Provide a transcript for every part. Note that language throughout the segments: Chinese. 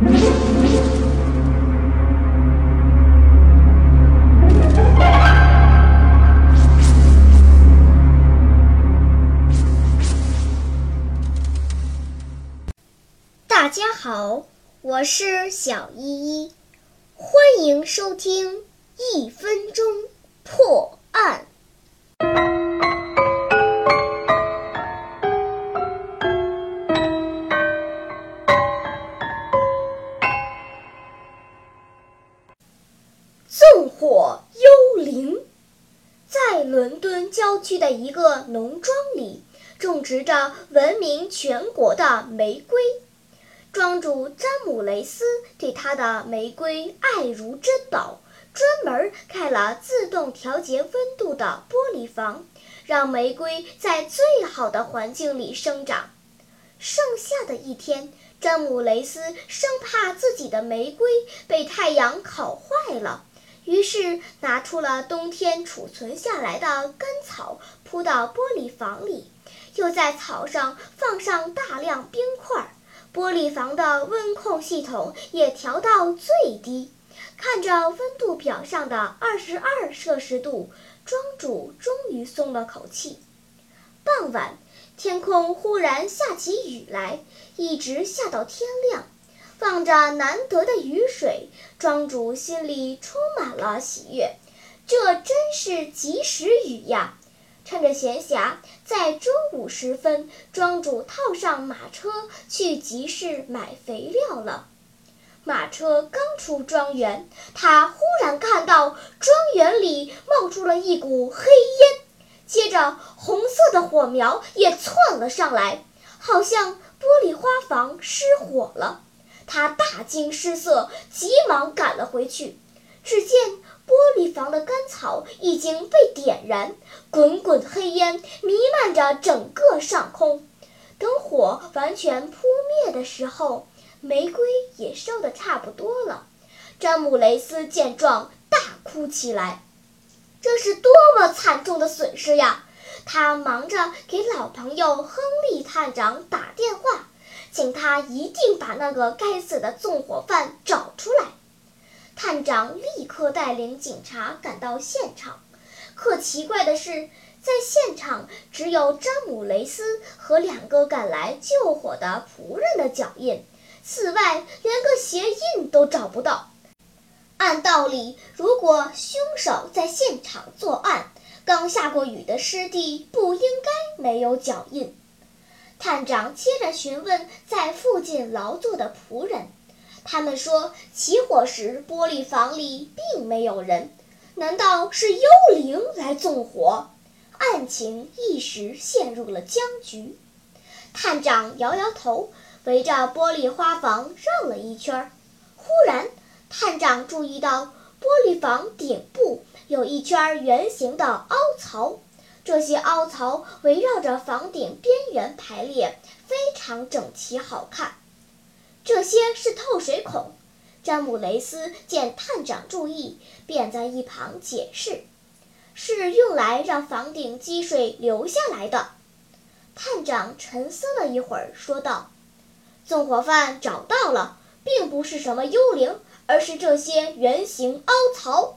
大家好，我是小依依，欢迎收听一郊区的一个农庄里，种植着闻名全国的玫瑰。庄主詹姆雷斯对他的玫瑰爱如珍宝，专门开了自动调节温度的玻璃房，让玫瑰在最好的环境里生长。盛夏的一天，詹姆雷斯生怕自己的玫瑰被太阳烤坏了。于是拿出了冬天储存下来的干草，铺到玻璃房里，又在草上放上大量冰块。玻璃房的温控系统也调到最低。看着温度表上的二十二摄氏度，庄主终于松了口气。傍晚，天空忽然下起雨来，一直下到天亮。望着难得的雨水，庄主心里充满了喜悦。这真是及时雨呀！趁着闲暇，在中午时分，庄主套上马车去集市买肥料了。马车刚出庄园，他忽然看到庄园里冒出了一股黑烟，接着红色的火苗也窜了上来，好像玻璃花房失火了。他大惊失色，急忙赶了回去。只见玻璃房的干草已经被点燃，滚滚黑烟弥漫着整个上空。等火完全扑灭的时候，玫瑰也烧得差不多了。詹姆雷斯见状大哭起来：“这是多么惨重的损失呀！”他忙着给老朋友亨利探长打电话。请他一定把那个该死的纵火犯找出来。探长立刻带领警察赶到现场，可奇怪的是，在现场只有詹姆雷斯和两个赶来救火的仆人的脚印，此外连个鞋印都找不到。按道理，如果凶手在现场作案，刚下过雨的湿地不应该没有脚印。探长接着询问在附近劳作的仆人，他们说起火时玻璃房里并没有人，难道是幽灵来纵火？案情一时陷入了僵局。探长摇摇头，围着玻璃花房绕了一圈。忽然，探长注意到玻璃房顶部有一圈圆形的凹槽。这些凹槽围绕着房顶边缘排列，非常整齐好看。这些是透水孔。詹姆雷斯见探长注意，便在一旁解释：“是用来让房顶积水流下来的。”探长沉思了一会儿，说道：“纵火犯找到了，并不是什么幽灵，而是这些圆形凹槽。”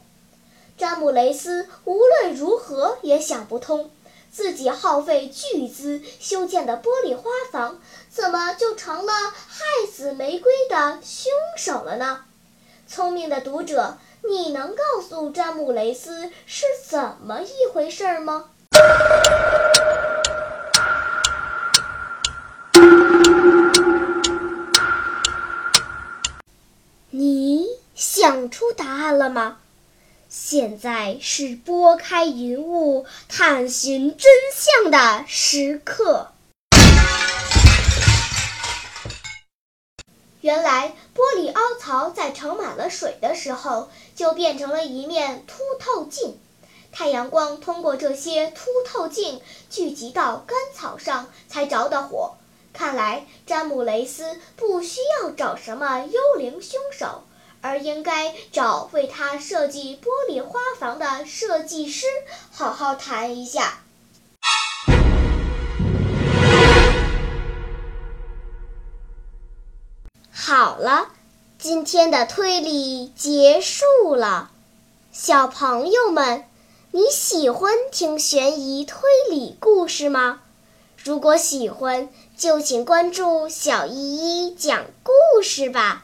詹姆雷斯无论如何也想不通，自己耗费巨资修建的玻璃花房，怎么就成了害死玫瑰的凶手了呢？聪明的读者，你能告诉詹姆雷斯是怎么一回事吗？你想出答案了吗？现在是拨开云雾探寻真相的时刻。原来，玻璃凹槽在盛满了水的时候，就变成了一面凸透镜。太阳光通过这些凸透镜聚集到干草上，才着的火。看来，詹姆雷斯不需要找什么幽灵凶手。而应该找为他设计玻璃花房的设计师好好谈一下。好了，今天的推理结束了，小朋友们，你喜欢听悬疑推理故事吗？如果喜欢，就请关注小依依讲故事吧，